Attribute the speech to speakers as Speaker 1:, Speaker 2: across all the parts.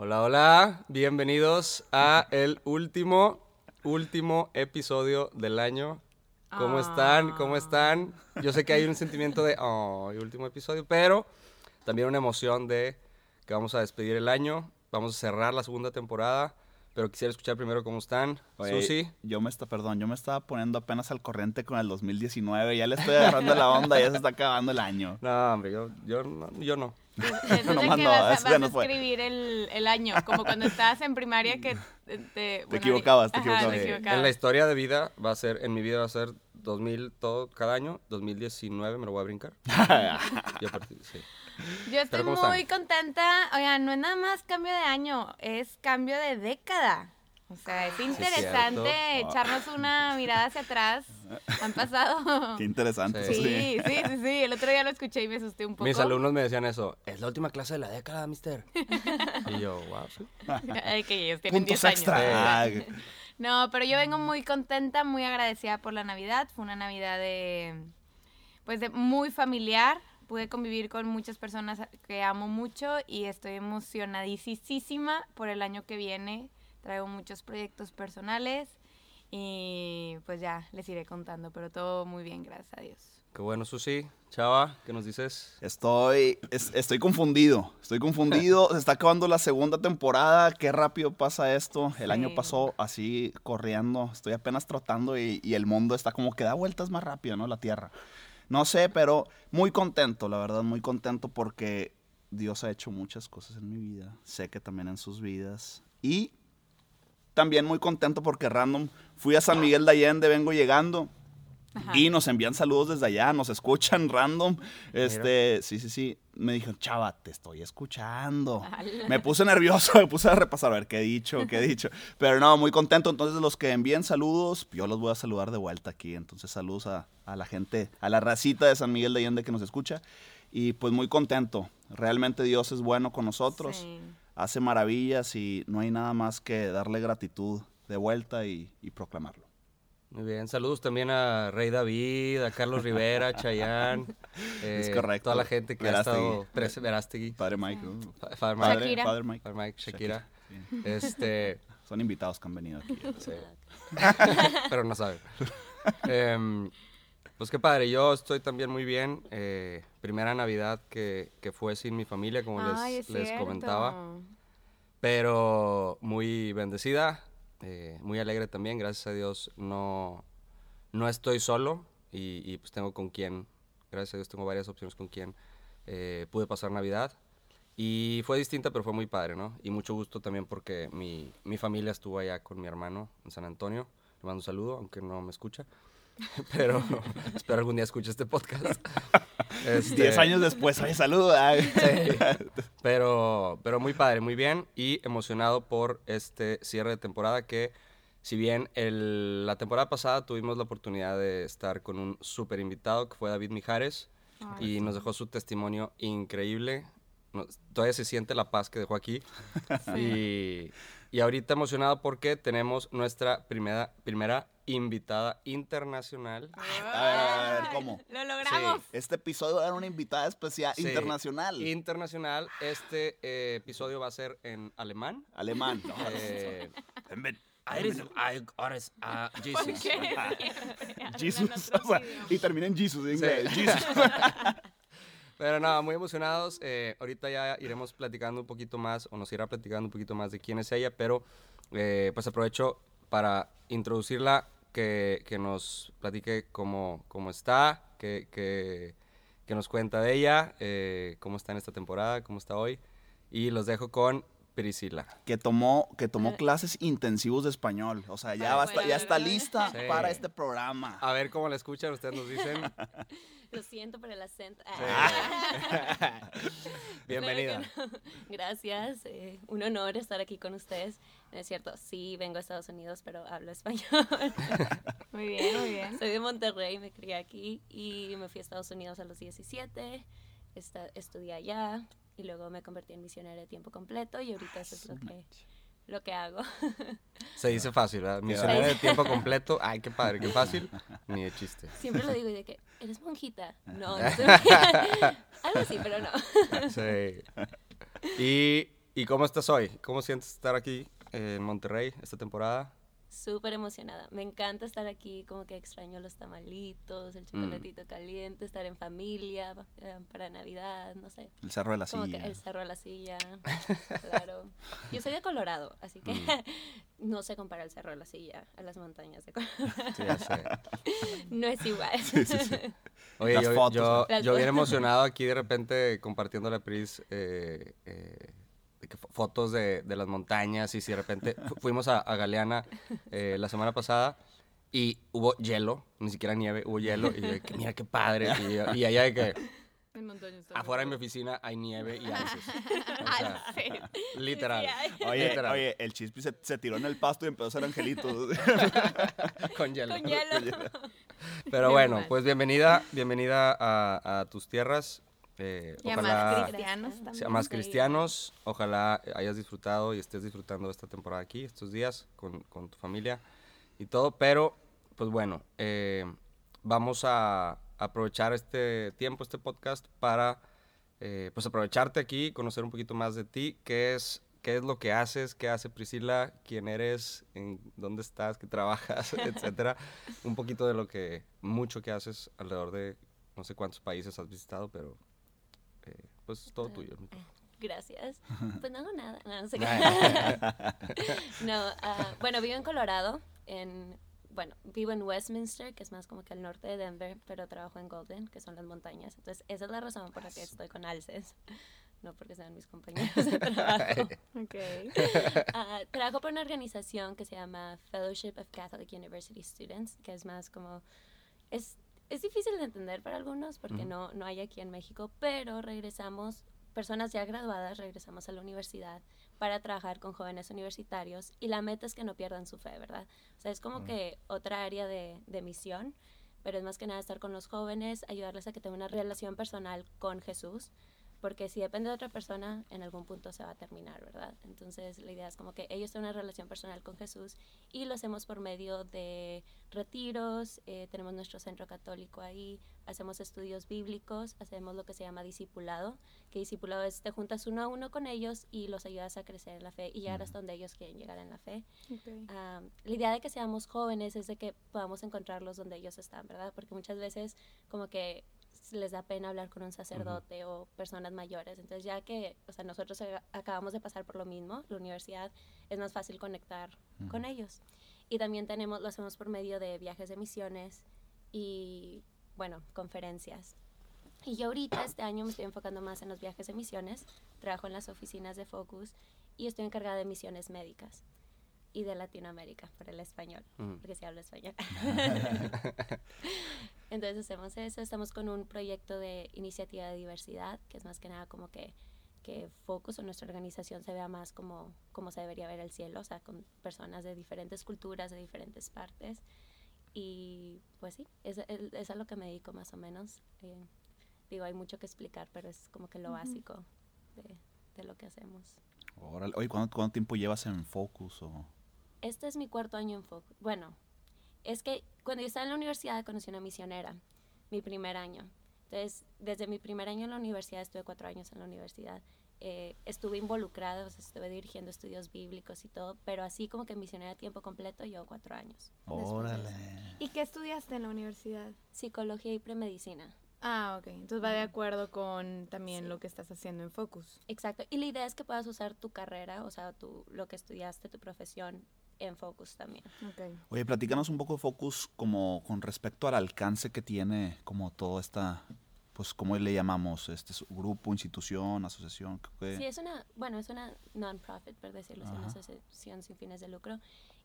Speaker 1: Hola, hola, bienvenidos a el último, último episodio del año. ¿Cómo están? ¿Cómo están? Yo sé que hay un sentimiento de, oh, último episodio, pero también una emoción de que vamos a despedir el año, vamos a cerrar la segunda temporada. Pero quisiera escuchar primero cómo están.
Speaker 2: Oye,
Speaker 1: Susi.
Speaker 2: Yo me está, perdón, yo me estaba poniendo apenas al corriente con el 2019. Ya le estoy agarrando la onda, ya se está acabando el año.
Speaker 1: No, hombre, yo, yo, no, yo no.
Speaker 3: Es
Speaker 2: No,
Speaker 3: de
Speaker 2: más
Speaker 3: que
Speaker 2: no,
Speaker 3: vas,
Speaker 2: no fue.
Speaker 3: escribir el, el año, como cuando estabas en primaria que te... Te, bueno,
Speaker 2: equivocabas, te
Speaker 3: ajá,
Speaker 2: equivocabas.
Speaker 3: te
Speaker 1: Eh,
Speaker 3: equivocabas.
Speaker 1: en la historia de vida va a ser, en mi vida va a ser 2000 todo cada año, 2019 me lo voy a brincar. Yo a partir- sí.
Speaker 3: Yo estoy muy contenta. Oigan, no es nada más cambio de año, es cambio de década. O sea, es interesante
Speaker 2: cierto.
Speaker 3: echarnos una mirada hacia atrás. Han pasado.
Speaker 2: Qué interesante.
Speaker 1: Sí.
Speaker 3: Sí, sí, sí, sí. El otro día lo escuché y me asusté un poco.
Speaker 1: Mis alumnos me decían eso, es la última clase de la década, mister. y yo, wow, sí.
Speaker 3: Ay, que ellos tienen
Speaker 2: Puntos
Speaker 3: 10 años.
Speaker 2: extra. Ah,
Speaker 3: No, pero yo vengo muy contenta, muy agradecida por la Navidad. Fue una Navidad de, pues, de muy familiar. Pude convivir con muchas personas que amo mucho y estoy emocionadísima por el año que viene. Traigo muchos proyectos personales y pues ya les iré contando, pero todo muy bien, gracias a Dios.
Speaker 1: Qué bueno, Susi. Chava, ¿qué nos dices?
Speaker 2: Estoy, es- estoy confundido, estoy confundido. Se está acabando la segunda temporada. Qué rápido pasa esto. El año pasó así corriendo. Estoy apenas trotando y, y el mundo está como que da vueltas más rápido, ¿no? La Tierra. No sé, pero muy contento, la verdad, muy contento porque Dios ha hecho muchas cosas en mi vida. Sé que también en sus vidas. Y también muy contento porque random fui a San Miguel de Allende, vengo llegando.
Speaker 3: Ajá.
Speaker 2: Y nos envían saludos desde allá, nos escuchan random. Este, sí, sí, sí. Me dijeron, chava, te estoy escuchando.
Speaker 3: Ala.
Speaker 2: Me puse nervioso, me puse a repasar a ver qué he dicho, qué he dicho. Pero no, muy contento. Entonces, los que envíen saludos, yo los voy a saludar de vuelta aquí. Entonces, saludos a, a la gente, a la racita de San Miguel de Allende que nos escucha. Y pues muy contento. Realmente Dios es bueno con nosotros.
Speaker 3: Sí.
Speaker 2: Hace maravillas y no hay nada más que darle gratitud de vuelta y, y proclamarlo.
Speaker 1: Muy bien, saludos también a Rey David, a Carlos Rivera, Chayán.
Speaker 2: Es correcto.
Speaker 1: Toda la gente que
Speaker 2: Verástegui.
Speaker 1: ha estado presente, Verástegui,
Speaker 2: Padre Mike. uh,
Speaker 1: Fa- Father
Speaker 3: Shakira.
Speaker 1: Mike,
Speaker 2: Padre, Father Mike.
Speaker 1: Father Mike, Shakira.
Speaker 2: Sí.
Speaker 1: Este,
Speaker 2: Son invitados que han venido aquí.
Speaker 1: sí. pero no sabe. Em, pues qué padre, yo estoy también muy bien. eh, primera Navidad que, que fue sin mi familia, como les,
Speaker 3: Ay,
Speaker 1: les comentaba. pero muy bendecida, eh, muy alegre también, gracias a Dios no, no estoy solo y, y, pues tengo con quien, gracias a Dios tengo varias opciones con quien eh, pude pasar Navidad. Y fue distinta pero fue muy padre, ¿no? Y mucho gusto también porque mi, mi familia estuvo allá con mi hermano en San Antonio, le mando un saludo aunque no me escucha, pero espero algún día escuche este podcast. Este,
Speaker 2: Diez años después, oye, saluda.
Speaker 1: pero, pero muy padre, muy bien y emocionado por este cierre de temporada que si bien el- la temporada pasada tuvimos la oportunidad de estar con un súper invitado que fue David Mijares
Speaker 3: Ay,
Speaker 1: y nos dejó su testimonio increíble. Nos- todavía se siente la paz que dejó aquí. Y, y ahorita emocionado porque tenemos nuestra primera, primera invitada internacional.
Speaker 2: A ver, a ver, a ver, ¿cómo?
Speaker 3: Lo logramos.
Speaker 2: Este episodio era una invitada especial
Speaker 1: Sí,
Speaker 2: internacional.
Speaker 1: Internacional. Este eh, episodio va a ser en alemán.
Speaker 2: Alemán. ¿no?
Speaker 1: Eh,
Speaker 2: Ven,
Speaker 1: Iris, I- Iris, ah,
Speaker 3: ¿Por
Speaker 1: Jesus.
Speaker 2: Jesus. O sea, y termina en Jesus en inglés. Jesus.
Speaker 1: Pero no, muy emocionados. eh, ahorita ya iremos platicando un poquito más, o nos irá platicando un poquito más de quién es ella, pero eh, pues aprovecho para introducirla, que, que nos platique cómo, cómo está, que, que, que nos cuenta de ella, eh, cómo está en esta temporada, cómo está hoy. Y los dejo con Priscila.
Speaker 2: Que tomó, que tomó clases intensivos de español. O sea, ya, va
Speaker 3: bueno,
Speaker 2: ya está lista
Speaker 1: Sí.
Speaker 2: para este programa.
Speaker 1: A ver cómo la escuchan, ustedes nos dicen.
Speaker 4: Lo siento por el acento. Ah.
Speaker 1: Bienvenida.
Speaker 4: Claro no. Gracias. eh, un honor estar aquí con ustedes. No es cierto, sí, vengo a Estados Unidos, pero hablo español.
Speaker 3: Muy bien, muy bien.
Speaker 4: Soy de Monterrey, me crié aquí y me fui a Estados Unidos a los 17. esta- estudié allá y luego me convertí en misionera de tiempo completo y ahorita eso es lo que, lo que hago.
Speaker 1: Se dice fácil, ¿verdad? Misionera de tiempo completo. Ay, qué padre, qué fácil. Ni de chiste.
Speaker 4: Siempre lo digo y de que, ¿eres monjita? No, no soy monjita. Algo así, pero no.
Speaker 1: Sí. ¿Y, ¿Y cómo estás hoy? ¿Cómo sientes estar aquí en Monterrey esta temporada?
Speaker 4: Súper emocionada. Me encanta estar aquí, como que extraño los tamalitos, el chocolatito caliente, estar en familia eh, para Navidad, no sé.
Speaker 2: El cerro de la
Speaker 4: Como que
Speaker 2: silla.
Speaker 4: el cerro de la silla, claro. Yo soy de Colorado, así que no se compara el cerro de la silla a las montañas de Colorado.
Speaker 1: Sí, ya sé.
Speaker 4: No es igual.
Speaker 1: Oye,
Speaker 2: Las
Speaker 1: yo,
Speaker 2: fotos,
Speaker 1: yo,
Speaker 4: Las
Speaker 1: yo bien emocionado aquí de repente compartiendo la Pris eh, eh, fotos de, de las montañas y si de repente fu- fuimos a, a Galeana eh, la semana pasada y hubo hielo, ni siquiera nieve, hubo hielo y yo de que mira qué padre y, yo- y allá de que afuera de mi oficina hay nieve y ices. O sea, literal.
Speaker 2: Oye,
Speaker 1: Literal.
Speaker 2: oye, el chispi se, se tiró en el pasto y empezó a hacer angelitos.
Speaker 1: Con hielo.
Speaker 4: Con hielo.
Speaker 1: Pero bueno, pues bienvenida, bienvenida a, a tus tierras. Eh,
Speaker 3: Y a
Speaker 1: ojalá
Speaker 3: más cristianos también.
Speaker 1: sea más
Speaker 4: Sí.
Speaker 1: cristianos. Ojalá hayas disfrutado y estés disfrutando esta temporada aquí, estos días, con, con tu familia y todo. Pero, pues bueno, eh, vamos a aprovechar este tiempo, este podcast, para eh, pues aprovecharte aquí, conocer un poquito más de ti, qué es, qué es lo que haces, qué hace Priscila, quién eres, en dónde estás, qué trabajas, etcétera. Un poquito de lo que, mucho que haces alrededor de no sé cuántos países has visitado, pero eh, pues todo tuyo. el micrófono.
Speaker 4: Gracias. Pues no hago nada. No, no sé qué. No, ah, bueno, vivo en Colorado. En, bueno, vivo en Westminster, que es más como que al norte de Denver, pero trabajo en Golden, que son las montañas. Entonces, esa es la razón por la que estoy con Alces. No porque sean mis compañeros de trabajo.
Speaker 3: Ok.
Speaker 4: Ah, trabajo por una organización que se llama Fellowship of Catholic University Students, que es más como... Es, es difícil de entender para algunos porque no, no hay aquí en México, pero regresamos, personas ya graduadas, regresamos a la universidad para trabajar con jóvenes universitarios y la meta es que no pierdan su fe, ¿verdad? O sea, es como que otra área de, de misión, pero es más que nada estar con los jóvenes, ayudarles a que tengan una relación personal con Jesús, porque si depende de otra persona, en algún punto se va a terminar, ¿verdad? Entonces la idea es como que ellos tengan una relación personal con Jesús y lo hacemos por medio de retiros, eh, tenemos nuestro centro católico ahí, hacemos estudios bíblicos, hacemos lo que se llama discipulado, que discipulado es te juntas uno a uno con ellos y los ayudas a crecer en la fe y llegar hasta donde ellos quieren llegar en la fe.
Speaker 3: Ok.
Speaker 4: Ah, la idea de que seamos jóvenes es de que podamos encontrarlos donde ellos están, ¿verdad? Porque muchas veces como que les da pena hablar con un sacerdote o personas mayores. Entonces ya que, o sea, nosotros acabamos de pasar por lo mismo, la universidad, es más fácil conectar con ellos. Y también tenemos, lo hacemos por medio de viajes de misiones y, bueno, conferencias. Y yo ahorita, este año, me estoy enfocando más en los viajes de misiones. Trabajo en las oficinas de Focus y estoy encargada de misiones médicas y de Latinoamérica, por el español,
Speaker 1: Ujú.
Speaker 4: porque sí hablo español. Entonces hacemos eso, estamos con un proyecto de iniciativa de diversidad, que es más que nada como que, que Focus o nuestra organización se vea más como, como se debería ver el cielo, o sea, con personas de diferentes culturas, de diferentes partes. Y pues sí, es, es, es a lo que me dedico más o menos. Eh, digo, hay mucho que explicar, pero es como que lo básico de, de lo que hacemos.
Speaker 2: Órale. Oye, ¿cuánto, cuánto tiempo llevas en Focus? O...
Speaker 4: Este es mi cuarto año en Focus. Bueno, es que cuando yo estaba en la universidad conocí una misionera, mi primer año. Entonces, desde mi primer año en la universidad, estuve cuatro años en la universidad. eh, estuve involucrada, o sea, estuve dirigiendo estudios bíblicos y todo, pero así como que misionera a tiempo completo, yo cuatro años.
Speaker 2: Órale.
Speaker 3: ¿Y qué estudiaste en la universidad?
Speaker 4: Psicología y premedicina.
Speaker 3: Ah, ok. Entonces va de acuerdo con también
Speaker 4: Sí.
Speaker 3: lo que estás haciendo en Focus.
Speaker 4: Exacto. Y la idea es que puedas usar tu carrera, o sea, tu, lo que estudiaste, tu profesión, en Focus también.
Speaker 3: Ok.
Speaker 2: Oye, platícanos un poco de Focus como con respecto al alcance que tiene como toda esta pues, ¿cómo le llamamos? Este su- grupo, institución, asociación. ¿qué?
Speaker 4: Sí, es una, bueno, es una non-profit, por decirlo así, una asociación sin fines de lucro.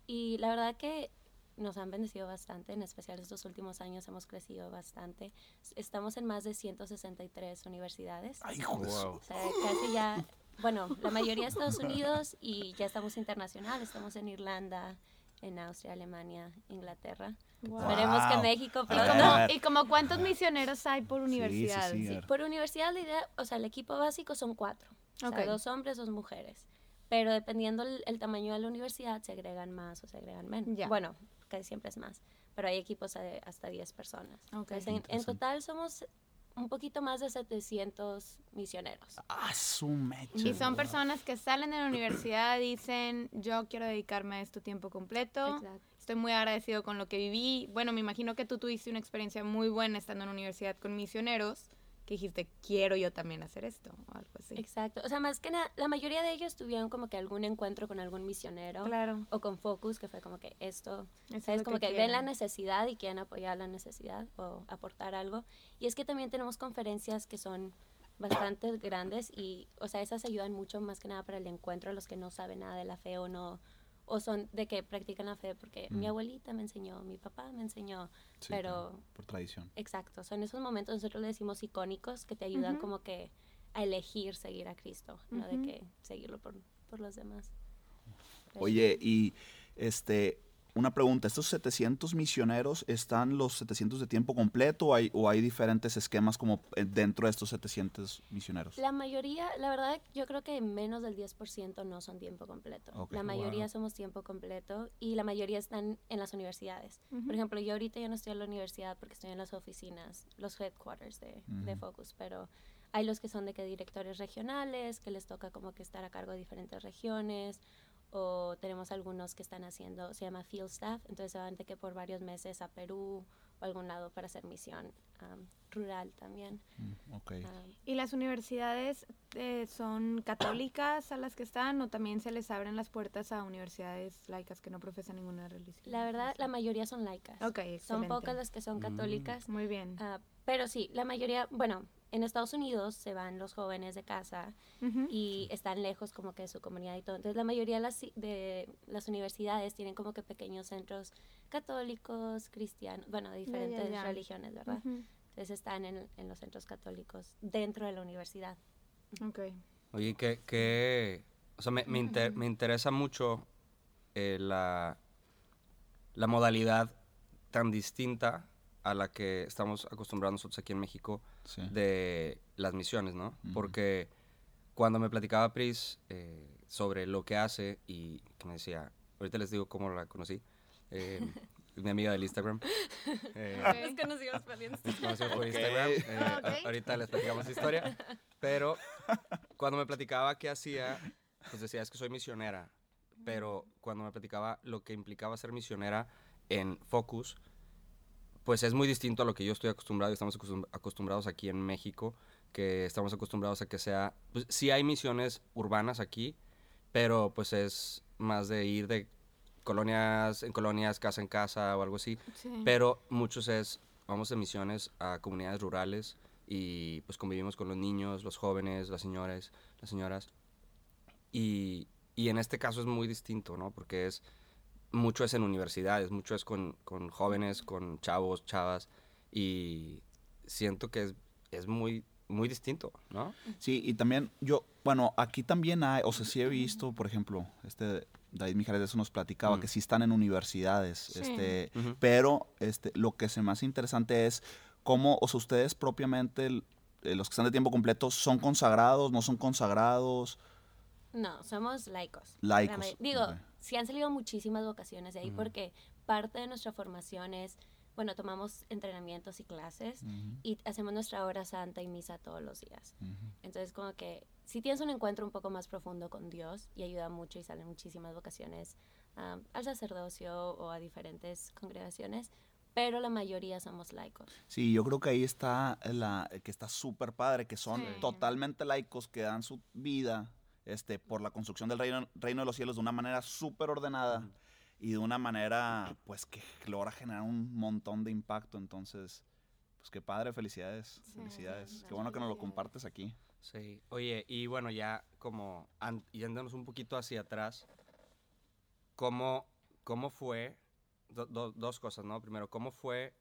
Speaker 4: Y la verdad que nos han bendecido bastante, en especial estos últimos años hemos crecido bastante. Estamos en más de 163 universidades.
Speaker 2: Ay,
Speaker 1: Wow.
Speaker 4: O sea, casi ya, bueno, la mayoría Estados Unidos y ya estamos internacional, estamos en Irlanda, en Austria, Alemania, Inglaterra.
Speaker 3: Wow.
Speaker 4: Esperemos que. México pronto.
Speaker 2: ver.
Speaker 3: ¿Y como cuántos misioneros hay por
Speaker 2: Sí, sí,
Speaker 3: universidad?
Speaker 2: sí,
Speaker 4: por universidad la idea, o sea, el equipo básico son cuatro. O sea, dos hombres, dos mujeres. Pero dependiendo el, el tamaño de la universidad, se agregan más o se agregan menos. Bueno, casi siempre es más. Pero hay equipos de hasta 10 personas. Entonces, en- total somos un poquito más de 700 misioneros.
Speaker 2: Ah, su mecha.
Speaker 3: Y son personas que salen de la universidad y dicen, yo quiero dedicarme a esto tiempo completo.
Speaker 4: Exacto.
Speaker 3: Estoy muy agradecido con lo que viví. Bueno, me imagino que tú tuviste una experiencia muy buena estando en la universidad con misioneros, que dijiste, quiero yo también hacer esto, o algo así.
Speaker 4: Exacto. O sea, más que nada, la mayoría de ellos tuvieron como que algún encuentro con algún misionero.
Speaker 3: Claro.
Speaker 4: O con Focus, que fue como que esto,
Speaker 3: Eso es
Speaker 4: ¿sabes?
Speaker 3: lo
Speaker 4: Como
Speaker 3: que
Speaker 4: que, ven la necesidad y quieren apoyar la necesidad o aportar algo. Y es que también tenemos conferencias que son bastante grandes y, o sea, esas ayudan mucho más que nada para el encuentro a los que no saben nada de la fe o no, o son de que practican la fe porque mi
Speaker 2: Mm.
Speaker 4: abuelita me enseñó, mi papá me enseñó,
Speaker 2: Sí,
Speaker 4: pero
Speaker 2: claro, por tradición.
Speaker 4: Exacto, son esos momentos nosotros le decimos icónicos que te ayudan como que a elegir seguir a Cristo, no de que seguirlo por, por los demás. Pero
Speaker 2: Oye, y este, una pregunta, ¿estos 700 misioneros están los 700 de tiempo completo o hay, o hay diferentes esquemas como eh, dentro de estos 700 misioneros?
Speaker 4: La mayoría, la verdad, yo creo que menos del 10% no son tiempo completo. La mayoría
Speaker 2: Wow.
Speaker 4: somos tiempo completo y la mayoría están en las universidades. Por ejemplo, yo ahorita ya no estoy en la universidad porque estoy en las oficinas, los headquarters de, de. Focus, pero hay los que son de que directores regionales, que les toca como que estar a cargo de diferentes regiones, o tenemos algunos que están haciendo, se llama field staff, entonces se van de que por varios meses a Perú o algún lado para hacer misión am, rural también.
Speaker 2: Mm, ok.
Speaker 4: Am,
Speaker 3: ¿Y las universidades eh, son católicas a las que están o también se les abren las puertas a universidades laicas que no profesan ninguna religión?
Speaker 4: La verdad, la mayoría son laicas.
Speaker 3: Ok,
Speaker 4: Son pocas las que son
Speaker 2: Mm.
Speaker 4: católicas.
Speaker 3: Muy bien.
Speaker 4: ah, pero sí, la mayoría, bueno, en Estados Unidos se van los jóvenes de casa y están lejos como que de su comunidad y todo. Entonces la mayoría de las, de las universidades tienen como que pequeños centros católicos, cristianos, bueno, de diferentes religiones, ¿verdad? Entonces están en, en los centros católicos dentro de la universidad.
Speaker 3: Ok.
Speaker 1: Oye, que, que o sea, me, me, inter- me interesa mucho eh, la, la modalidad tan distinta a la que estamos acostumbrados nosotros aquí en México
Speaker 2: Sí.
Speaker 1: de las misiones, ¿no? Porque cuando me platicaba Pris eh, sobre lo que hace y que me decía, ahorita les digo cómo la conocí, eh, mi amiga del Instagram. Eh,
Speaker 4: Nos conocimos por Insta.
Speaker 1: nos conocimos por. Instagram. eh,
Speaker 3: Ah,
Speaker 1: Ahorita les platicamos la historia. Pero cuando me platicaba qué hacía, pues decía, es que soy misionera. Pero cuando me platicaba lo que implicaba ser misionera en Focus, pues es muy distinto a lo que yo estoy acostumbrado y estamos acostum- acostumbrados aquí en México, que estamos acostumbrados a que sea, pues sí hay misiones urbanas aquí, pero pues es más de ir de colonias en colonias, casa en casa o algo así.
Speaker 3: Sí.
Speaker 1: Pero muchos es, vamos de misiones a comunidades rurales y pues convivimos con los niños, los jóvenes, las señoras, las señoras. Y, y en este caso es muy distinto, ¿no? Porque es, mucho es en universidades, mucho es con, con jóvenes, con chavos, chavas. Y siento que es, es muy, muy distinto, ¿no?
Speaker 2: Sí, y también yo, bueno, aquí también hay, o sea, sí he visto, por ejemplo, este David Mijares de eso nos platicaba,
Speaker 1: Mm.
Speaker 2: que sí están en universidades,
Speaker 3: Sí.
Speaker 2: este, pero este, lo que se me hace interesante es cómo, o sea, ustedes propiamente, el- eh, los que están de tiempo completo, son consagrados, no son consagrados,
Speaker 4: No, somos laicos.
Speaker 2: Laicos,
Speaker 4: Digo. Sí han salido muchísimas vocaciones de ahí porque parte de nuestra formación es, bueno, tomamos entrenamientos y clases y hacemos nuestra hora santa y misa todos los días. Entonces, como que si tienes un encuentro un poco más profundo con Dios y ayuda mucho y salen muchísimas vocaciones al sacerdocio o a diferentes congregaciones, pero la mayoría somos laicos.
Speaker 2: Sí, yo creo que ahí está la que está súper padre, que son
Speaker 3: Sí.
Speaker 2: totalmente laicos, que dan su vida este, por la construcción del reino, reino de los cielos de una manera súper ordenada y de una manera, pues, que logra generar un montón de impacto. Entonces, Pues qué padre, felicidades, felicidades. Qué bueno que nos lo compartes aquí.
Speaker 1: Sí, oye, y bueno, ya como yéndonos un poquito hacia atrás, ¿cómo, cómo fue, do- do- dos cosas, ¿no? Primero, ¿cómo fue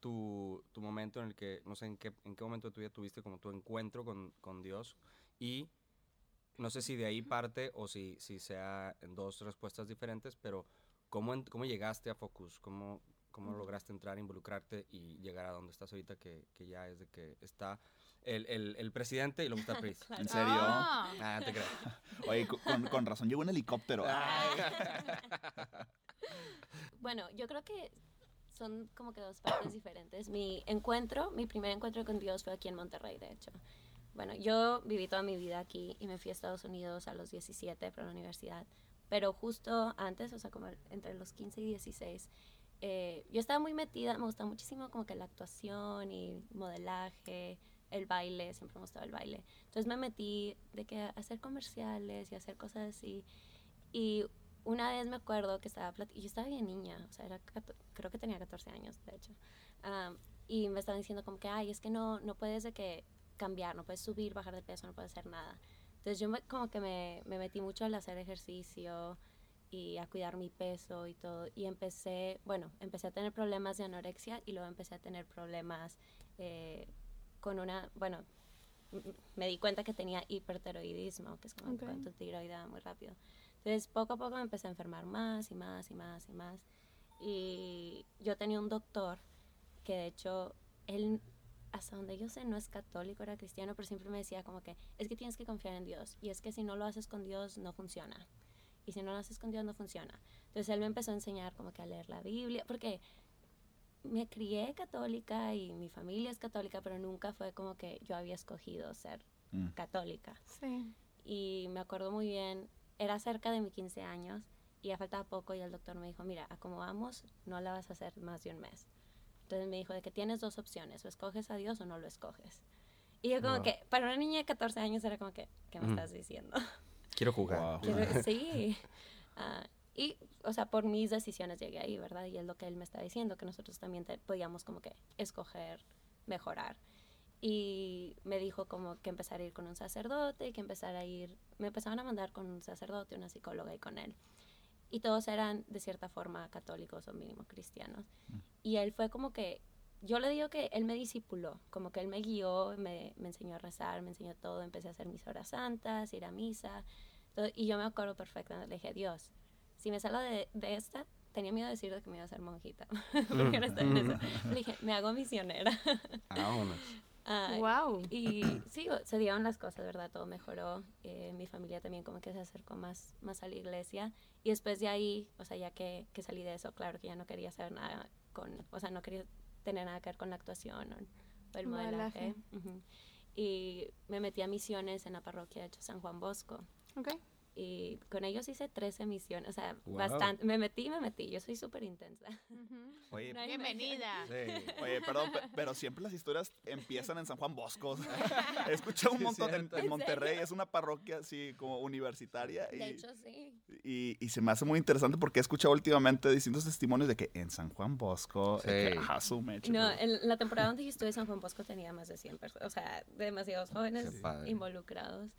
Speaker 1: tu, tu momento en el que, no sé en qué, en qué momento de tu vida tuviste como tu encuentro con, con Dios? Y no sé si de ahí parte o si, si sea en dos respuestas diferentes, pero ¿cómo, en- cómo llegaste a Focus? ¿Cómo, cómo lograste entrar, involucrarte y llegar a donde estás ahorita, que, que ya es de que está el, el, el presidente y luego está el PRI?
Speaker 2: ¿En serio?
Speaker 3: Ah.
Speaker 1: Ah, te creas.
Speaker 2: Oye, co- con, con razón, llegó en helicóptero.
Speaker 4: Bueno, yo creo que son como que dos partes diferentes. Mi encuentro, mi primer encuentro con Dios fue aquí en Monterrey, de hecho. Bueno, yo viví toda mi vida aquí y me fui a Estados Unidos a los 17 para la universidad. Pero justo antes, o sea, como entre los 15 y 16, eh, yo estaba muy metida, me gustaba muchísimo como que la actuación y modelaje, el baile, siempre me gustaba el baile. Entonces me metí de que hacer comerciales y hacer cosas así. Y una vez me acuerdo que estaba y yo estaba bien niña, o sea, era creo que tenía 14 años, de hecho. Am, y me estaban diciendo como que, ay, es que no, no puedes de que cambiar, no puedes subir, bajar de peso, no puedes hacer nada. Entonces yo me- como que me, me metí mucho al hacer ejercicio y a cuidar mi peso y todo. Y empecé, bueno, empecé a tener problemas de anorexia y luego empecé a tener problemas eh, con una, bueno, me di cuenta que tenía hipertiroidismo, que es como
Speaker 3: Ok.
Speaker 4: cuando tu tiroide va muy rápido. Entonces, poco a poco me empecé a enfermar más y más y más y más. Y yo tenía un doctor que de hecho, él, hasta donde yo sé, no es católico, era cristiano, pero siempre me decía como que es que tienes que confiar en Dios. Y es que si no lo haces con Dios, no funciona. Y si no lo haces con Dios, no funciona. Entonces él me empezó a enseñar como que a leer la Biblia, porque me crié católica y mi familia es católica, pero nunca fue como que yo había escogido ser
Speaker 2: Mm.
Speaker 4: católica
Speaker 3: Sí.
Speaker 4: y me acuerdo muy bien, era cerca de mis 15 años y ya faltaba poco y el doctor me dijo, mira, a como vamos, no la vas a hacer más de un mes. Entonces me dijo de que tienes dos opciones, o escoges a Dios o no lo escoges. Y yo como
Speaker 1: Wow.
Speaker 4: que, para una niña de 14 años era como que, ¿qué me
Speaker 1: Ujú.
Speaker 4: estás diciendo?
Speaker 1: Quiero jugar.
Speaker 2: Wow.
Speaker 4: Quiero- sí. Ah, y, o sea, por mis decisiones llegué ahí, ¿verdad? Y es lo que él me está diciendo, que nosotros también te- podíamos como que escoger, mejorar. Y me dijo como que empezar a ir con un sacerdote, que empezar a ir, me empezaban a mandar con un sacerdote, una psicóloga y con él. Y todos eran de cierta forma católicos o mínimo cristianos. Y él fue como que, yo le digo que él me discipuló, como que él me guió, me, me enseñó a rezar, me enseñó todo, empecé a hacer mis horas santas, ir a misa. todo, y yo me acuerdo perfectamente, le dije, Dios, si me salgo de, de esta, tenía miedo de decir de que me iba a hacer monjita, porque no estaba en eso. Le dije, me hago misionera.
Speaker 1: Vámonos.
Speaker 4: Ah,
Speaker 3: Wow.
Speaker 4: y sí, se dieron las cosas, ¿verdad? Todo mejoró. Eh, mi familia también como que se acercó más, más a la iglesia. Y después de ahí, o sea, ya que, que salí de eso, claro que ya no quería hacer nada con, o sea, no quería tener nada que ver con la actuación o, o el
Speaker 3: Modelaje.
Speaker 4: modelaje. Ujú. Y me metí a misiones en la parroquia de hecho San Juan Bosco.
Speaker 3: Ok.
Speaker 4: Y con ellos hice 13 misiones, o sea,
Speaker 1: Wow.
Speaker 4: bastante. Me metí, me metí. Yo soy súper intensa.
Speaker 2: Oye,
Speaker 4: No
Speaker 3: Bienvenida.
Speaker 1: Sí.
Speaker 2: Oye, perdón, pe- pero siempre las historias empiezan en San Juan Bosco. He escuchado un
Speaker 1: Sí,
Speaker 2: montón en, en
Speaker 4: ¿En
Speaker 2: Monterrey, es una parroquia así como universitaria. Y,
Speaker 4: De hecho, sí.
Speaker 2: y, y se me hace muy interesante porque he escuchado últimamente distintos testimonios de que en San Juan Bosco,
Speaker 1: Sí.
Speaker 2: que, ajá, su mecha,
Speaker 4: No, en la temporada donde yo estuve San Juan Bosco tenía más de 100 personas, o sea, demasiados jóvenes involucrados.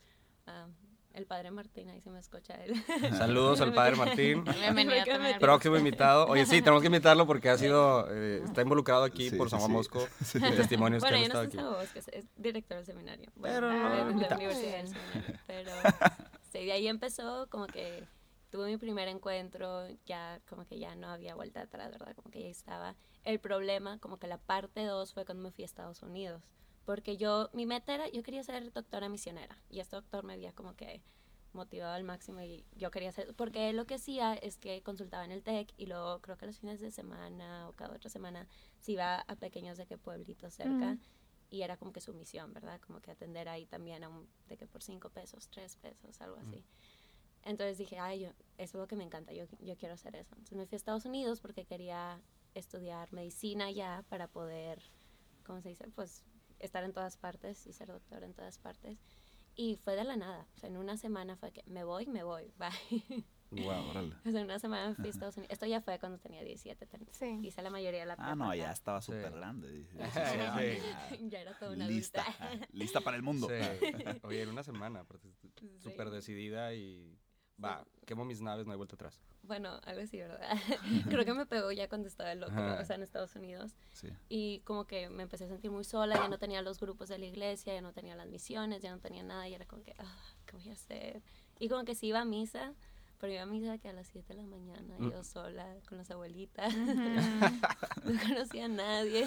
Speaker 4: Ah, el padre Martín, ahí se me escucha él.
Speaker 1: Saludos al padre Martín.
Speaker 3: Bienvenida
Speaker 4: Porque
Speaker 3: también.
Speaker 1: Próximo invitado. Oye, sí, tenemos que invitarlo porque ha sido, eh, está involucrado aquí
Speaker 2: Sí,
Speaker 1: por
Speaker 2: sí,
Speaker 1: San Juan
Speaker 2: sí.
Speaker 1: Bosco. en testimonios
Speaker 4: bueno,
Speaker 1: que han
Speaker 4: no
Speaker 1: estado aquí.
Speaker 4: Bosco, es, es director del seminario.
Speaker 1: Pero
Speaker 4: Bueno,
Speaker 1: no,
Speaker 4: de, de la universidad del seminario. Pero sí, de ahí empezó como que tuve mi primer encuentro, ya como que ya no había vuelta atrás, ¿verdad? Como que ya estaba. El problema, como que la parte 2 fue cuando me fui a Estados Unidos. Porque yo, mi meta era, yo quería ser doctora misionera. Y este doctor me había como que motivado al máximo y yo quería ser, porque él lo que hacía es que consultaba en el TEC y luego creo que los fines de semana o cada otra semana se iba a pequeños de que pueblitos cerca
Speaker 3: Ujú.
Speaker 4: y era como que su misión, ¿verdad? Como que atender ahí también a un, de que por cinco pesos, tres pesos, algo así. Entonces dije, ay, yo, eso es lo que me encanta, yo, yo quiero hacer eso. Entonces me fui a Estados Unidos porque quería estudiar medicina ya para poder, ¿cómo se dice? Pues estar en todas partes y ser doctor en todas partes. Y fue de la nada, o sea, en una semana fue que me voy, me voy, bye.
Speaker 2: Wow, órale.
Speaker 4: O sea, una semana fui a Estados Unidos. Esto ya fue cuando tenía 17. ten-
Speaker 3: Sí.
Speaker 4: Hice la mayoría de la
Speaker 2: Ah, no, ya estaba
Speaker 1: Sí.
Speaker 2: súper grande.
Speaker 1: Sí.
Speaker 4: Ya era toda una
Speaker 2: Lista.
Speaker 4: adulta.
Speaker 2: Lista para el mundo.
Speaker 1: Sí. Oye, en una semana, súper decidida y va, quemo mis naves, no hay vuelta atrás.
Speaker 4: Bueno, algo así, ¿verdad? Creo que me pegó ya cuando estaba
Speaker 1: Ajá.
Speaker 4: o sea, en Estados Unidos.
Speaker 2: Sí.
Speaker 4: Y como que me empecé a sentir muy sola, ya no tenía los grupos de la iglesia, ya no tenía las misiones, ya no tenía nada, y era como que, ah, ¿qué voy a hacer? Y como que sí iba a misa, pero iba a misa que a las 7 de la mañana,
Speaker 1: Mm.
Speaker 4: yo sola, con las abuelitas, no conocía a nadie.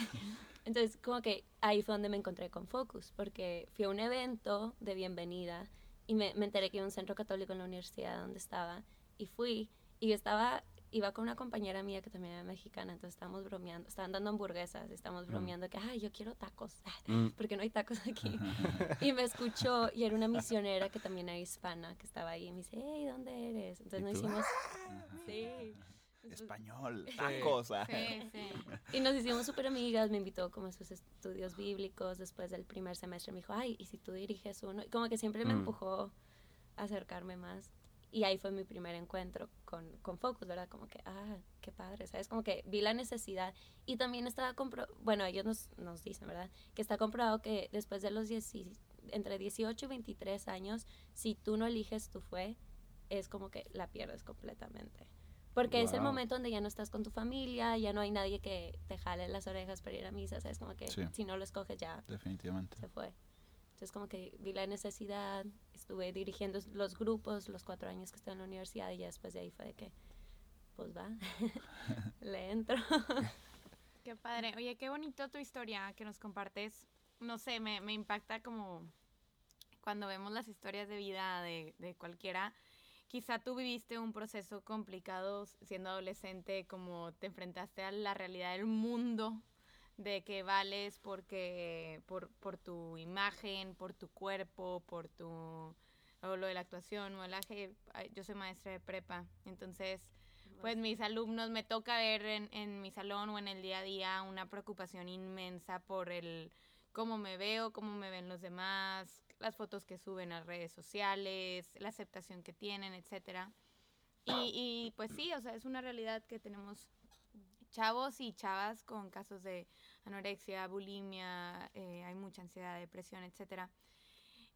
Speaker 4: Entonces, como que ahí fue donde me encontré con Focus, porque fui a un evento de bienvenida y me, me enteré que había un centro católico en la universidad donde estaba, y fui, y yo estaba, iba con una compañera mía que también era mexicana, entonces estábamos bromeando, estaban dando hamburguesas, y estábamos bromeando que, ay, yo quiero tacos,
Speaker 1: Mm.
Speaker 4: porque no hay tacos aquí. y me escuchó, y era una misionera que también era hispana, que estaba ahí, y me dice, hey, ¿dónde eres? Entonces
Speaker 2: ¿Y
Speaker 4: nos hicimos, sí.
Speaker 2: Español, tacos. ah.
Speaker 3: Sí, sí.
Speaker 4: Y nos hicimos súper amigas, me invitó como a sus estudios bíblicos después del primer semestre, me dijo, ay, ¿y si tú diriges uno? Y como que siempre me
Speaker 1: Mm.
Speaker 4: empujó a acercarme más. Y ahí fue mi primer encuentro con, con Focus, ¿verdad? Como que, ah, qué padre, ¿sabes? Como que vi la necesidad. Y también estaba compro bueno, ellos nos, nos dicen, ¿verdad? Que está comprobado que después de los 10, entre 18 y 23 años, si tú no eliges tu fe, es como que la pierdes completamente. Porque es el
Speaker 1: Wow.
Speaker 4: momento donde ya no estás con tu familia, ya no hay nadie que te jale las orejas para ir a misa, ¿sabes? Como que
Speaker 2: Sí.
Speaker 4: si no lo escoges ya
Speaker 2: Definitivamente.
Speaker 4: se fue. Entonces como que vi la necesidad, estuve dirigiendo los grupos los cuatro años que estuve en la universidad y ya después de ahí fue de que, pues va, le entro.
Speaker 3: Qué padre. Oye, qué bonito tu historia que nos compartes. No sé, me, me impacta como cuando vemos las historias de vida de, de cualquiera. Quizá tú viviste un proceso complicado siendo adolescente, como te enfrentaste a la realidad del mundo, de que vales porque por, por tu imagen, por tu cuerpo, por tu o lo de la actuación, modelaje. Yo soy maestra de prepa, entonces pues mis alumnos me toca ver en, en mi salón o en el día a día una preocupación inmensa por el cómo me veo, cómo me ven los demás, las fotos que suben a redes sociales, la aceptación que tienen, etcétera. Y, y pues sí, o sea, es una realidad que tenemos chavos y chavas con casos de anorexia, bulimia, eh, hay mucha ansiedad, depresión, etcétera.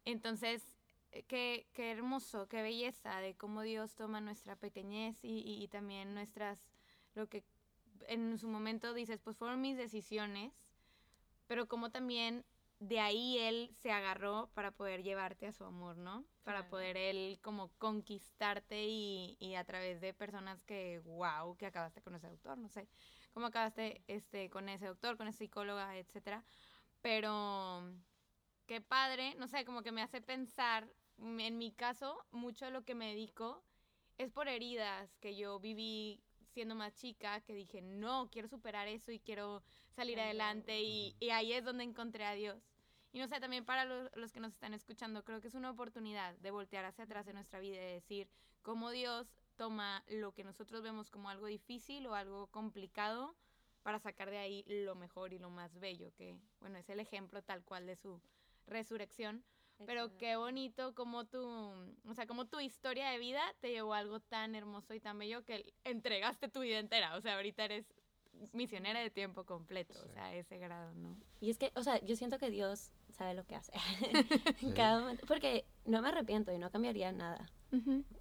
Speaker 3: Entonces, eh, qué, qué hermoso, qué belleza de cómo Dios toma nuestra pequeñez y, y- y también nuestras, lo que en su momento dices, pues fueron mis decisiones, pero como también de ahí Él se agarró para poder llevarte a su amor, ¿no? Para
Speaker 4: Claro.
Speaker 3: poder Él como conquistarte y, y a través de personas que, wow, que acabaste con ese doctor, no sé, cómo acabaste este, con ese doctor, con esa psicóloga, etcétera. Pero qué padre, no sé, como que me hace pensar, en mi caso, mucho de lo que me dedico es por heridas que yo viví siendo más chica, que dije, no, quiero superar eso y quiero salir adelante y, y ahí es donde encontré a Dios. Y no sé, también para lo- los que nos están escuchando, creo que es una oportunidad de voltear hacia atrás de nuestra vida y de decir cómo Dios toma lo que nosotros vemos como algo difícil o algo complicado para sacar de ahí lo mejor y lo más bello, que bueno, es el ejemplo tal cual de su resurrección. Pero qué bonito como tu, o sea, como tu historia de vida te llevó a algo tan hermoso y tan bello que entregaste tu vida entera. O sea, ahorita eres misionera de tiempo completo, o sea, a ese grado, ¿no?
Speaker 4: Y es que, o sea, yo siento que Dios sabe lo que hace. en cada momento. Porque no me arrepiento y no cambiaría nada.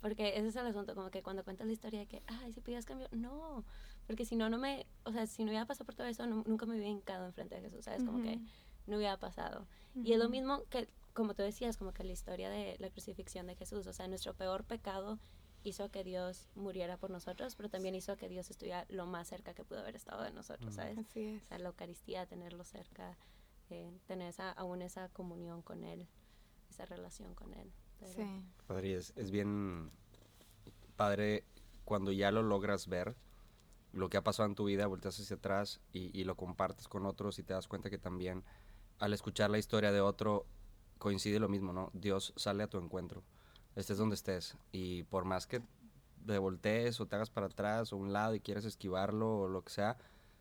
Speaker 4: Porque ese es el asunto, como que cuando cuentas la historia de que, ay, si pidas cambio, no, porque si no, no me, o sea, si no hubiera pasado por todo eso, no- nunca me hubiera hincado enfrente de Jesús, ¿sabes? Como que
Speaker 3: Ujú.
Speaker 4: no hubiera pasado. Y es lo mismo que, como tú decías, como que la historia de la crucifixión de Jesús, o sea, nuestro peor pecado hizo que Dios muriera por nosotros, pero también hizo que Dios estuviera lo más cerca que pudo haber estado de nosotros, ¿sabes?
Speaker 3: Así
Speaker 4: O
Speaker 3: es.
Speaker 4: sea, la Eucaristía, tenerlo cerca, eh, tener esa, aún esa comunión con Él, esa relación con Él. Pero-
Speaker 3: Sí.
Speaker 1: Padre, es, es bien padre cuando ya lo logras ver, lo que ha pasado en tu vida, volteas hacia atrás y, y lo compartes con otros y te das cuenta que también al escuchar la historia de otro coincide lo mismo, ¿no? Dios sale a tu encuentro, estés donde estés y por más que te voltees o te hagas para atrás o un lado y quieras esquivarlo o lo que sea,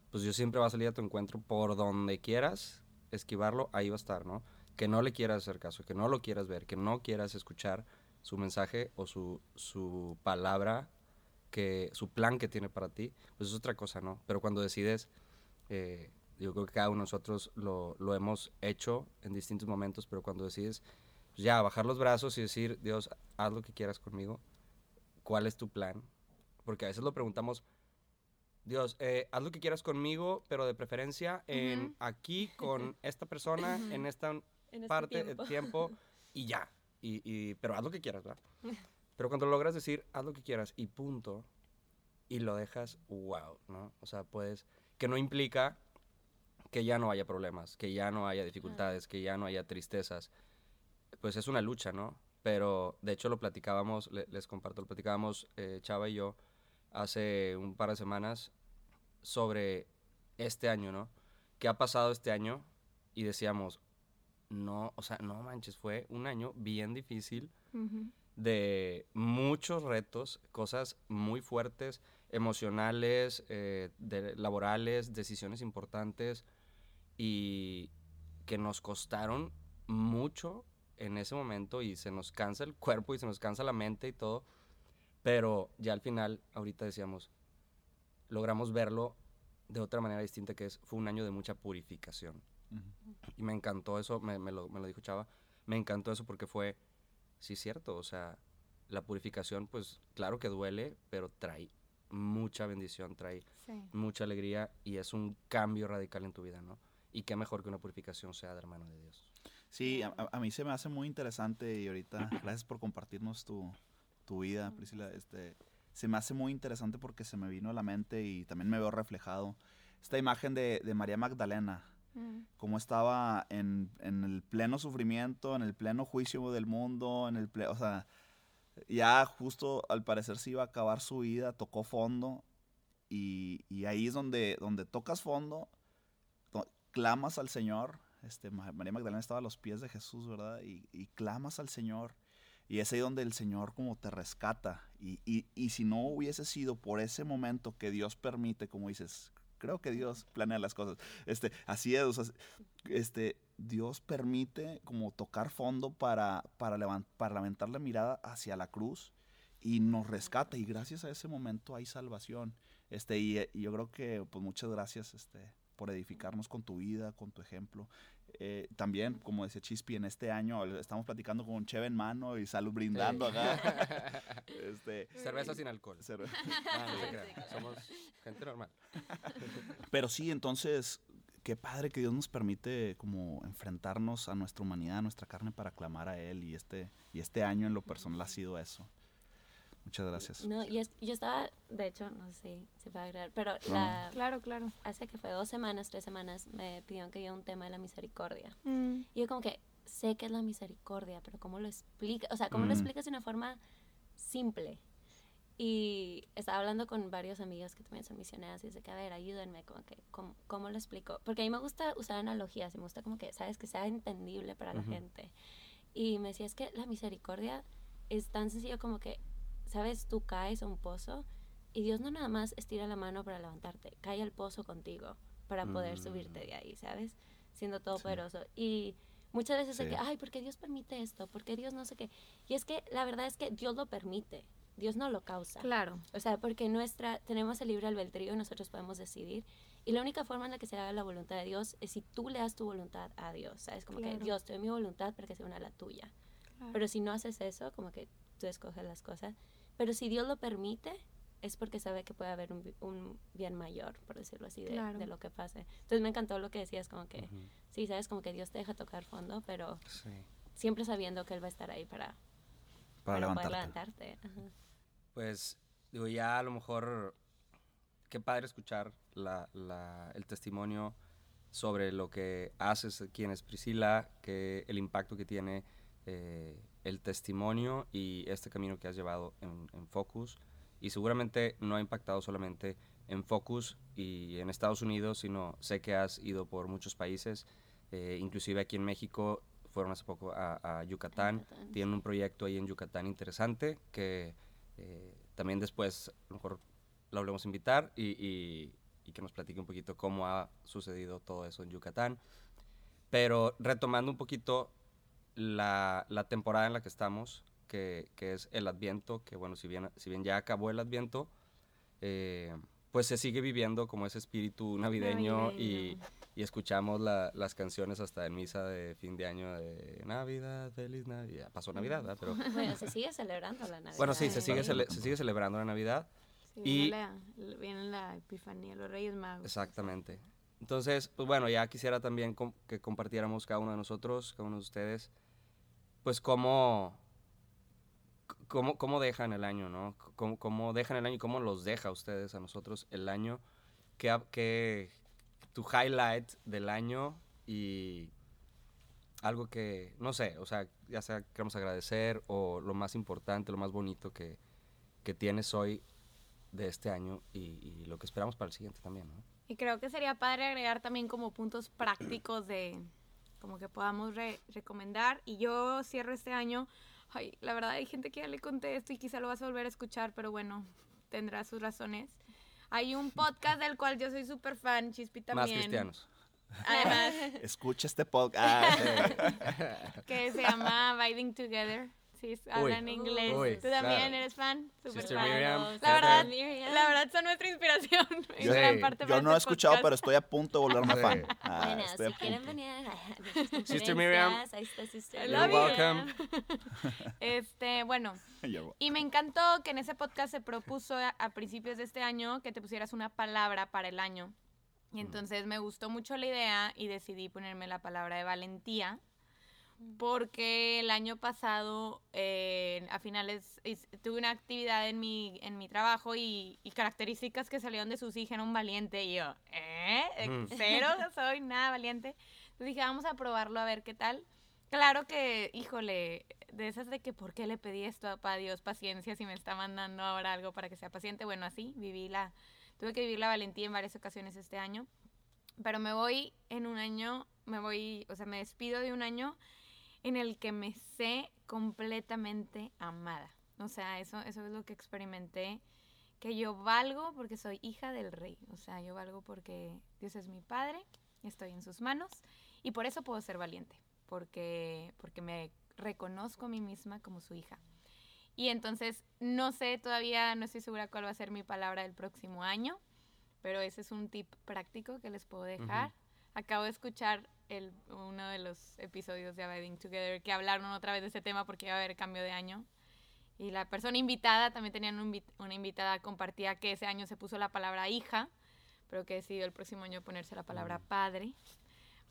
Speaker 1: pues Dios siempre va a salir a tu encuentro por donde quieras esquivarlo, ahí va a estar, ¿no? Que no le quieras hacer caso, que no lo quieras ver, que no quieras escuchar su mensaje o su, su palabra que su plan que tiene para ti, pues es otra cosa, ¿no? Pero cuando decides, eh, yo creo que cada uno de nosotros lo, lo, hemos hecho en distintos momentos, pero cuando decides pues ya bajar los brazos y decir, Dios, haz lo que quieras conmigo, ¿cuál es tu plan? Porque a veces lo preguntamos, Dios, eh, haz lo que quieras conmigo, pero de preferencia en aquí con esta persona, en esta en este parte del tiempo. tiempo. y ya. Y, y, pero haz lo que quieras, ¿verdad? Pero cuando logras decir, haz lo que quieras y punto, y lo dejas, wow, ¿no? O sea, puedes, que no implica que ya no haya problemas, que ya no haya dificultades, que ya no haya tristezas. Pues es una lucha, ¿no? Pero de hecho lo platicábamos, les comparto, lo platicábamos eh, Chava y yo hace un par de semanas sobre este año, ¿no? ¿Qué ha pasado este año? Y decíamos, no, o sea, no manches, fue un año bien difícil de muchos retos, cosas muy fuertes, emocionales, eh, laborales, decisiones importantes y que nos costaron mucho en ese momento y se nos cansa el cuerpo y se nos cansa la mente y todo, pero ya al final, ahorita decíamos, logramos verlo de otra manera distinta que es, fue un año de mucha purificación. Y me encantó eso, me, lo, me, lo, dijo Chava, me encantó eso porque fue, sí, cierto, o sea, la purificación, pues claro que duele, pero trae mucha bendición, trae mucha alegría y es un cambio radical en tu vida, ¿no? Y qué mejor que una purificación sea de hermano de Dios.
Speaker 2: Sí, a, a mí se me hace muy interesante y ahorita, gracias por compartirnos tu, tu vida, Priscila. Este, se me hace muy interesante porque se me vino a la mente y también me veo reflejado esta imagen de, de María Magdalena, mm. como estaba en, en, el pleno sufrimiento, en el pleno juicio del mundo, en el o sea, ya justo al parecer se iba a acabar su vida, tocó fondo y, y ahí es donde, donde tocas fondo, clamas al Señor, este, María Magdalena estaba a los pies de Jesús, ¿verdad? Y, clamas al Señor y es ahí donde el Señor como te rescata. Y, y, y, si no hubiese sido por ese momento que Dios permite, como dices, creo que Dios planea las cosas. Este, así es, este, Dios permite como tocar fondo para, para, levantar la mirada hacia la cruz y nos rescata. Y gracias a ese momento hay salvación. Este, y yo creo que pues muchas gracias, este, por edificarnos con tu vida, con tu ejemplo. Eh, también, como decía Chispi, en este año estamos platicando con Cheve en mano y salud brindando acá.
Speaker 1: este, Cerveza sin alcohol. Ah, Somos gente normal.
Speaker 2: Pero sí, entonces, qué padre que Dios nos permite como enfrentarnos a nuestra humanidad, a nuestra carne para clamar a Él. Y este, y este año en lo personal ha sido eso. Muchas gracias.
Speaker 4: No, y yo estaba, de hecho, no sé si se puede agregar, pero
Speaker 3: claro, claro.
Speaker 4: Hace que fue dos semanas, tres semanas, me pidieron que yo un tema de la misericordia. Mm. Y yo como que sé que es la misericordia, pero ¿cómo lo explica? O sea, ¿cómo lo mm. explicas de una forma simple? Y estaba hablando con varios amigas que también son misioneras y dice que, a ver, ayúdenme, como que, ¿cómo, lo explico? Porque a mí me gusta usar analogías y me gusta como que, ¿sabes? Que sea entendible para la gente. Y me decía, es que la misericordia es tan sencillo como que ¿sabes? Tú caes a un pozo y Dios no nada más estira la mano para levantarte, cae al pozo contigo para poder subirte de ahí, ¿sabes? Siendo todopoderoso. Y muchas veces es que, ay, ¿por qué Dios permite esto? ¿Por qué Dios no sé qué? Y es que la verdad es que Dios lo permite. Dios no lo causa.
Speaker 3: Claro.
Speaker 4: O sea, porque nuestra, tenemos el libre albedrío y nosotros podemos decidir. Y la única forma en la que se haga la voluntad de Dios es si tú le das tu voluntad a Dios. ¿Sabes? Como que Dios, te doy mi voluntad para que sea una la tuya. Pero si no haces eso, como que tú escoges las cosas, pero si Dios lo permite, es porque sabe que puede haber un, bien mayor, por decirlo así, de, lo que pase. Entonces me encantó lo que decías, como que, sí, sabes, como que Dios te deja tocar fondo, pero siempre sabiendo que Él va a estar ahí para,
Speaker 2: para,
Speaker 4: poder levantarte.
Speaker 1: Pues, digo, ya a lo mejor, qué padre escuchar la, la, el testimonio sobre lo que haces, quién es Priscila, que el impacto que tiene eh, el testimonio y este camino que has llevado en, Focus. Y seguramente no ha impactado solamente en Focus y en Estados Unidos, sino sé que has ido por muchos países, eh, inclusive aquí en México, fueron hace poco a, Yucatán. Tienen un proyecto ahí en Yucatán interesante que eh, también después a lo mejor lo volvemos a invitar y, y que nos platique un poquito cómo ha sucedido todo eso en Yucatán. Pero retomando un poquito la, la, temporada en la que estamos, que, que, es el Adviento, que bueno, si bien, si bien ya acabó el Adviento, eh, pues se sigue viviendo como ese espíritu navideño, Y,
Speaker 3: Navideño.
Speaker 1: y escuchamos la- las canciones hasta en misa de fin de año de Navidad, feliz Navidad. Pasó Navidad, ¿verdad? Pero
Speaker 4: Bueno, se sigue celebrando la Navidad.
Speaker 1: bueno, sí, se sigue, cele- se sigue celebrando la Navidad.
Speaker 3: Sí,
Speaker 1: Y-
Speaker 3: viene, la, viene la Epifanía, los Reyes Magos.
Speaker 1: Exactamente. Entonces, pues bueno, ya quisiera también com- que compartiéramos cada uno de nosotros, cada uno de ustedes, pues cómo, cómo, cómo dejan el año, ¿no? Cómo, cómo dejan el año y cómo los deja a ustedes, a nosotros, el año. ¿Qué, qué- tu highlight del año y algo que, no sé, o sea, ya sea que queremos agradecer o lo más importante, lo más bonito que, que tienes hoy de este año y, y lo que esperamos para el siguiente también, ¿no?
Speaker 3: Y creo que sería padre agregar también como puntos prácticos de como que podamos re- recomendar. Y yo cierro este año. Ay, la verdad hay gente que ya le conté esto y quizá lo vas a volver a escuchar, pero bueno, tendrá sus razones. Hay un podcast del cual yo soy súper fan, Chispi también.
Speaker 1: Más cristianos.
Speaker 3: Además,
Speaker 2: Escucha este podcast.
Speaker 3: que se llama Abiding Together. Sí, hablan inglés.
Speaker 1: Uy,
Speaker 3: ¿Tú también
Speaker 1: claro.
Speaker 3: eres fan? Súper
Speaker 1: Sister
Speaker 3: fan.
Speaker 1: Miriam.
Speaker 3: La verdad,
Speaker 4: Miriam.
Speaker 3: la verdad son nuestra inspiración. en
Speaker 2: Yo-
Speaker 3: gran parte
Speaker 2: Yo no he
Speaker 3: este
Speaker 2: escuchado,
Speaker 3: podcast.
Speaker 2: pero estoy a punto de volverme
Speaker 1: Sí.
Speaker 2: fan. Ah,
Speaker 4: Bueno, si quieren
Speaker 2: punto.
Speaker 4: venir a
Speaker 1: Sister Miriam.
Speaker 4: Ahí está Sister
Speaker 1: You're welcome.
Speaker 3: Este, bueno, y me encantó que en ese podcast se propuso a, a principios de este año que te pusieras una palabra para el año. Y entonces me gustó mucho la idea y decidí ponerme la palabra de valentía. Porque el año pasado, eh, a finales, tuve una actividad en mi, en mi trabajo y, y características que salieron de sus hijos, era un valiente. Y yo, ¿eh? Cero soy, nada valiente. Entonces dije, vamos a probarlo a ver qué tal. Claro que, híjole, de esas de que por qué le pedí esto a papá Dios paciencia si me está mandando ahora algo para que sea paciente. Bueno, así viví la, tuve que vivir la valentía en varias ocasiones este año. Pero me voy en un año, me voy, o sea, me despido de un año en el que me sé completamente amada. O sea, eso, eso es lo que experimenté, que yo valgo porque soy hija del rey. O sea, yo valgo porque Dios es mi padre, estoy en sus manos y por eso puedo ser valiente, porque, porque me reconozco a mí misma como su hija. Y entonces, no sé, todavía no estoy segura cuál va a ser mi palabra del próximo año, pero ese es un tip práctico que les puedo dejar. Acabo de escuchar el, uno de los episodios de Abiding Together que hablaron otra vez de ese tema porque iba a haber cambio de año. Y la persona invitada, también tenían un una invitada, compartía que ese año se puso la palabra hija, pero que decidió el próximo año ponerse la palabra padre.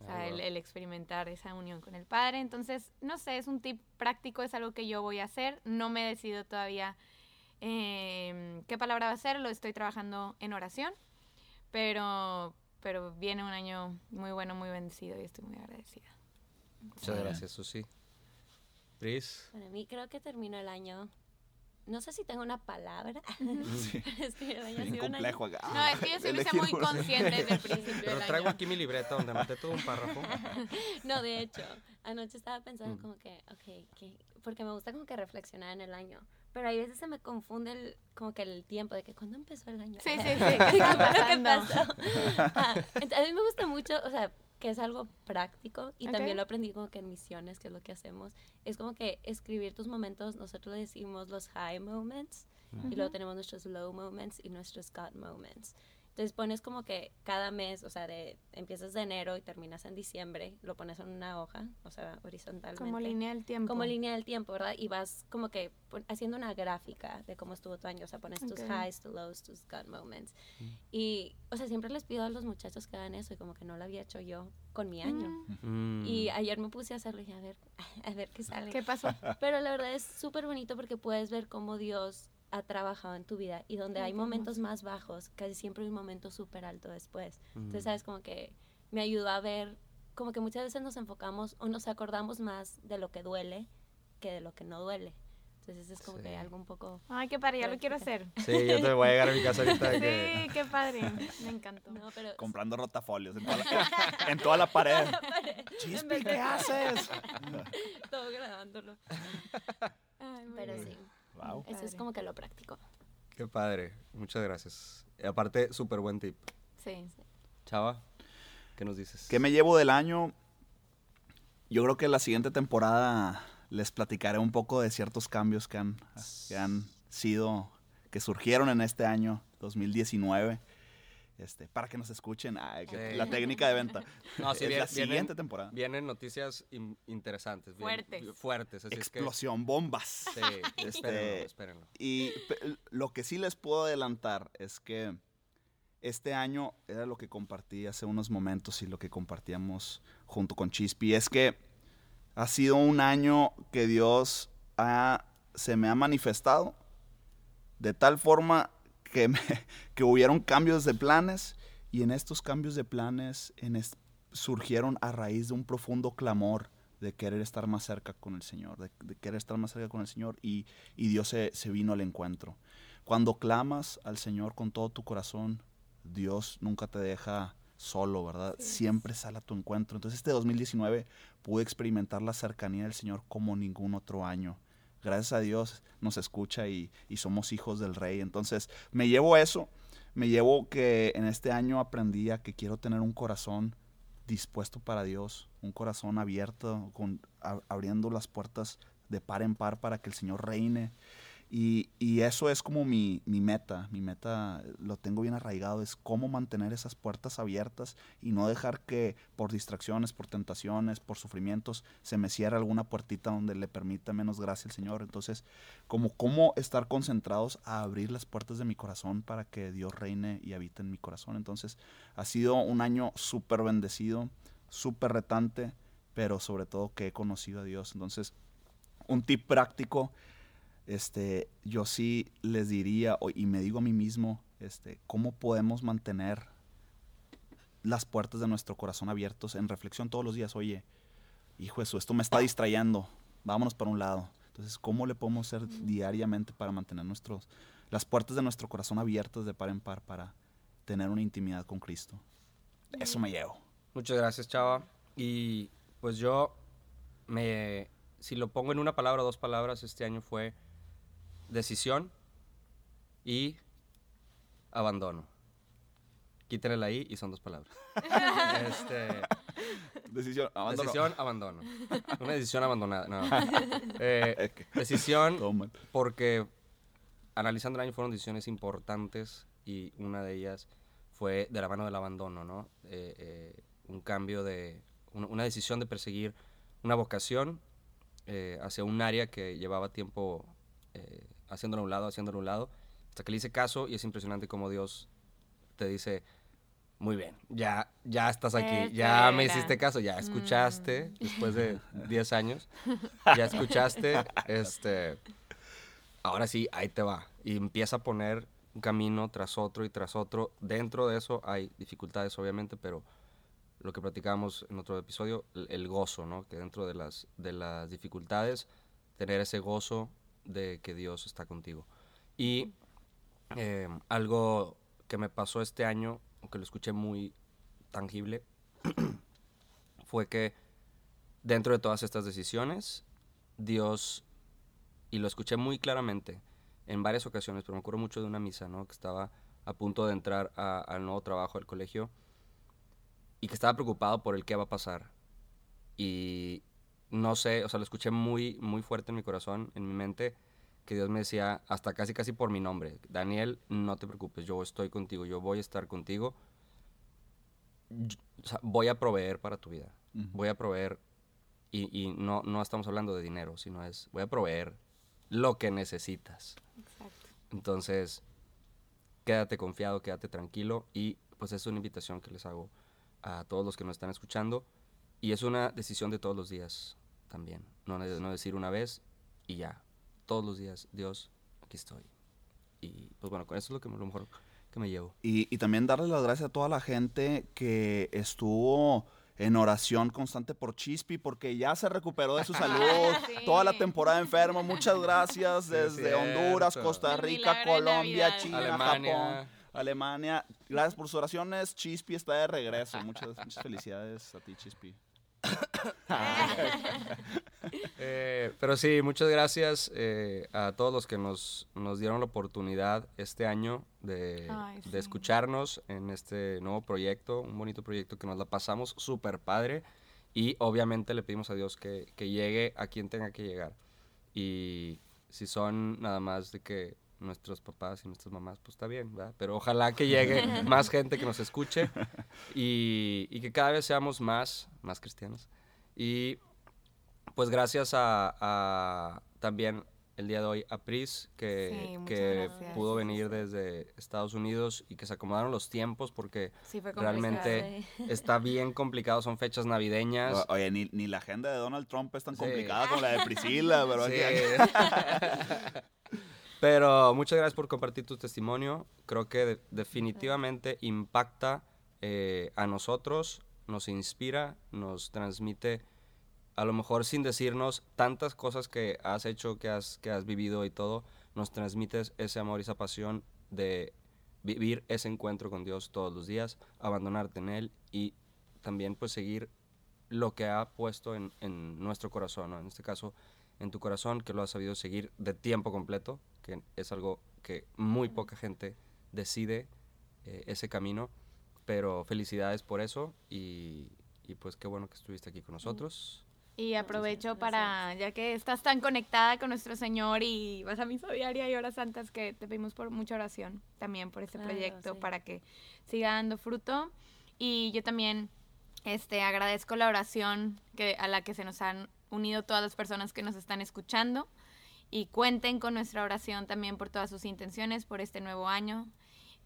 Speaker 3: O sea, el, el experimentar esa unión con el padre. Entonces, no sé, es un tip práctico, es algo que yo voy a hacer. No me he decidido todavía eh, qué palabra va a ser, lo estoy trabajando en oración, pero, pero viene un año muy bueno, muy bendecido y estoy muy agradecida.
Speaker 1: Muchas gracias, Susi. Pris.
Speaker 4: Para mí creo que terminó el año. No sé si tengo una palabra.
Speaker 2: Sí.
Speaker 4: para escribir el año.
Speaker 2: Bien
Speaker 4: Sí, un año-
Speaker 2: complejo acá.
Speaker 3: No, es que yo sí hice
Speaker 2: Elegir
Speaker 3: muy consciente desde el principio
Speaker 1: Pero
Speaker 3: del
Speaker 1: traigo
Speaker 3: año.
Speaker 1: aquí mi libreta donde anoté todo un párrafo.
Speaker 4: No, de hecho, anoche estaba pensando
Speaker 1: Mm.
Speaker 4: como que, ok, que, porque me gusta como que reflexionar en el año. Pero hay veces se me confunde el, como que el tiempo de que cuándo empezó el año.
Speaker 3: Sí, sí, sí. ¿Qué
Speaker 4: pasó? Ah, a mí me gusta mucho, o sea, que es algo práctico y también lo aprendí como que en misiones, que es lo que hacemos. Es como que escribir tus momentos, nosotros le decimos los high moments y luego tenemos nuestros low moments y nuestros God moments. Entonces pones como que cada mes, o sea, de, empiezas de enero y terminas en diciembre, lo pones en una hoja, o sea, horizontalmente.
Speaker 3: Como línea del tiempo.
Speaker 4: Como línea del tiempo, ¿verdad? Y vas como que haciendo una gráfica de cómo estuvo tu año. O sea, pones tus
Speaker 3: Ok.
Speaker 4: highs, tus lows, tus God moments. Y, o sea, siempre les pido a los muchachos que hagan eso y como que no lo había hecho yo con mi año.
Speaker 3: Mm,
Speaker 1: Mm.
Speaker 4: Y ayer me puse a hacerlo y dije, a ver, a ver qué sale.
Speaker 3: ¿Qué pasó?
Speaker 4: Pero la verdad es súper bonito porque puedes ver cómo Dios ha trabajado en tu vida y donde
Speaker 3: Ay,
Speaker 4: hay momentos más bajos, casi siempre hay un momento súper alto después. Entonces,
Speaker 1: Mm.
Speaker 4: sabes, como que me ayudó a ver, como que muchas veces nos enfocamos o nos acordamos más de lo que duele que de lo que no duele. Entonces, es como
Speaker 1: Sí.
Speaker 4: que algo un poco...
Speaker 3: Ay, qué padre, ya lo quiero hacer.
Speaker 1: Sí, yo te voy a llegar a mi casa ahorita de que...
Speaker 3: Sí, qué padre. Me encantó.
Speaker 4: No, pero...
Speaker 2: Comprando rotafolios en toda la, en toda la pared. Chispi, ¿qué haces?
Speaker 4: Todo grabándolo.
Speaker 3: Ay, muy
Speaker 4: Pero
Speaker 3: bien.
Speaker 4: sí,
Speaker 2: Wow.
Speaker 4: Eso es como que lo práctico.
Speaker 1: Qué padre. Muchas gracias. Y aparte, súper buen tip.
Speaker 3: Sí.
Speaker 1: Chava, ¿qué nos dices?
Speaker 2: ¿Qué me llevo del año? Yo creo que la siguiente temporada les platicaré un poco de ciertos cambios que han, que han sido, que surgieron en este año 2019. Este, para que nos escuchen, ay, que-
Speaker 1: Sí.
Speaker 2: la técnica de venta.
Speaker 1: No, sí,
Speaker 2: es
Speaker 1: bien-
Speaker 2: la
Speaker 1: vienen-
Speaker 2: siguiente temporada.
Speaker 1: Vienen noticias in- interesantes. bien-
Speaker 3: Fuertes.
Speaker 1: fuertes. Así
Speaker 2: Explosión, bombas.
Speaker 1: es que. Sí,
Speaker 2: Este,
Speaker 1: espérenlo, espérenlo.
Speaker 2: Y lo que sí les puedo adelantar es que este año era lo que compartí hace unos momentos y lo que compartíamos junto con Chispi, es que ha sido un año que Dios ha- se me ha manifestado de tal forma que, me- que hubieron cambios de planes y en estos cambios de planes en surgieron a raíz de un profundo clamor de querer estar más cerca con el Señor, de, de querer estar más cerca con el Señor y, y Dios se, se vino al encuentro. Cuando clamas al Señor con todo tu corazón, Dios nunca te deja solo, ¿verdad? Siempre sale a tu encuentro. Entonces este 2019 pude experimentar la cercanía del Señor como ningún otro año. Gracias a Dios nos escucha y, y somos hijos del Rey. Entonces me llevo eso, me llevo que en este año aprendí a que quiero tener un corazón dispuesto para Dios, un corazón abierto, con, abriendo las puertas de par en par para que el Señor reine. Y, eso es como mi, mi meta, mi meta eh, lo tengo bien arraigado, es cómo mantener esas puertas abiertas y no dejar que por distracciones, por tentaciones, por sufrimientos, se me cierre alguna puertita donde le permita menos gracia al Señor. Entonces, como cómo estar concentrados a abrir las puertas de mi corazón para que Dios reine y habite en mi corazón. Entonces, ha sido un año súper bendecido, súper retante, pero sobre todo que he conocido a Dios. Entonces, un tip práctico, este, yo sí les diría, o- y me digo a mí mismo, este, cómo podemos mantener las puertas de nuestro corazón abiertos en reflexión todos los días. Oye, hijo eso, esto me está distrayendo, vámonos para un lado. Entonces, ¿cómo le podemos hacer diariamente para mantener nuestros, las puertas de nuestro corazón abiertas de par en par para tener una intimidad con Cristo? Eso me llevo.
Speaker 1: Muchas gracias, Chava. Y pues yo me. Si lo pongo en una palabra o dos palabras, este año fue decisión y abandono. Quítenle la I y son dos palabras. este,
Speaker 2: Decisión, abandono.
Speaker 1: decisión, abandono. Una decisión abandonada. No. Eh,
Speaker 2: Es que-
Speaker 1: decisión porque analizando el año fueron decisiones importantes y una de ellas fue de la mano del abandono, ¿no? Eh, eh, un cambio de, una, una decisión de perseguir una vocación eh, hacia un área que llevaba tiempo eh, haciéndolo a un lado, haciéndolo a un lado, hasta que le hice caso y es impresionante cómo Dios te dice, muy bien, ya, ya estás aquí, ya me hiciste caso, ya escuchaste, después de 10 años, ya escuchaste, este, ahora sí, ahí te va. Y empieza a poner un camino tras otro y tras otro. Dentro de eso hay dificultades, obviamente, pero lo que platicábamos en otro episodio, el, el gozo, ¿no? Que dentro de las, de las dificultades, tener ese gozo de que Dios está contigo. Y eh, algo que me pasó este año, aunque lo escuché muy tangible, fue que dentro de todas estas decisiones, Dios, y lo escuché muy claramente en varias ocasiones, pero me acuerdo mucho de una misa, ¿no? Que estaba a punto de entrar al nuevo trabajo del colegio y que estaba preocupado por el qué va a pasar. Y no sé, o sea, lo escuché muy, muy fuerte en mi corazón, en mi mente, que Dios me decía, hasta casi, casi por mi nombre, Daniel, no te preocupes, yo estoy contigo, yo voy a estar contigo, Yo- o sea, voy a proveer para tu vida, voy a proveer, y, y no, no estamos hablando de dinero, sino es, voy a proveer lo que necesitas.
Speaker 3: Exacto.
Speaker 1: Entonces, quédate confiado, quédate tranquilo y pues es una invitación que les hago a todos los que nos están escuchando y es una decisión de todos los días también, no, no decir una vez y ya, todos los días, Dios, aquí estoy. Y pues bueno, con eso es lo que me- lo mejor que me llevo.
Speaker 2: Y, y también darle las gracias a toda la gente que estuvo en oración constante por Chispi, porque ya se recuperó de su salud.
Speaker 3: Sí.
Speaker 2: Toda la temporada enfermo. Muchas gracias
Speaker 1: Sí,
Speaker 2: desde
Speaker 1: cierto.
Speaker 2: Honduras, Costa Rica, Colombia. China,
Speaker 1: Alemania.
Speaker 2: Japón, Alemania. Gracias por sus oraciones. Chispi está de regreso. Muchas, muchas felicidades a ti, Chispi.
Speaker 1: Eh, pero sí, muchas gracias eh, a todos los que nos, nos dieron la oportunidad este año de,
Speaker 3: Ay,
Speaker 1: de
Speaker 3: sí.
Speaker 1: escucharnos en este nuevo proyecto, un bonito proyecto que nos la pasamos súper padre y obviamente le pedimos a Dios que, que llegue a quien tenga que llegar. Y si son nada más de que nuestros papás y nuestras mamás, pues está bien, ¿verdad? Pero ojalá que llegue más gente que nos escuche y, y que cada vez seamos más, más cristianos. Y pues gracias a, a también el día de hoy a Pris, que,
Speaker 3: Sí,
Speaker 1: que pudo venir desde Estados Unidos y que se acomodaron los tiempos porque
Speaker 3: Sí,
Speaker 1: realmente está bien complicado, son fechas navideñas.
Speaker 2: O- Oye, ni, ni la agenda de Donald Trump es tan
Speaker 1: Sí.
Speaker 2: complicada como la de Priscila, pero
Speaker 1: Sí.
Speaker 2: aquí-
Speaker 1: Pero muchas gracias por compartir tu testimonio. Creo que de- definitivamente impacta eh, a nosotros, nos inspira, nos transmite, a lo mejor sin decirnos tantas cosas que has hecho, que has, que has vivido y todo, nos transmites ese amor y esa pasión de vivir ese encuentro con Dios todos los días, abandonarte en Él y también pues seguir lo que ha puesto en, en nuestro corazón, en este caso en tu corazón, que lo has sabido seguir de tiempo completo, que es algo que muy poca gente decide eh, ese camino, pero felicidades por eso y, y pues qué bueno que estuviste aquí con nosotros.
Speaker 3: Y aprovecho para, ya que estás tan conectada con nuestro Señor y vas a misa diaria y horas santas, que te pedimos por mucha oración también por este
Speaker 4: Claro,
Speaker 3: proyecto
Speaker 4: sí.
Speaker 3: para que siga dando fruto. Y yo también este, agradezco la oración que, a la que se nos han unido todas las personas que nos están escuchando y cuenten con nuestra oración también por todas sus intenciones por este nuevo año.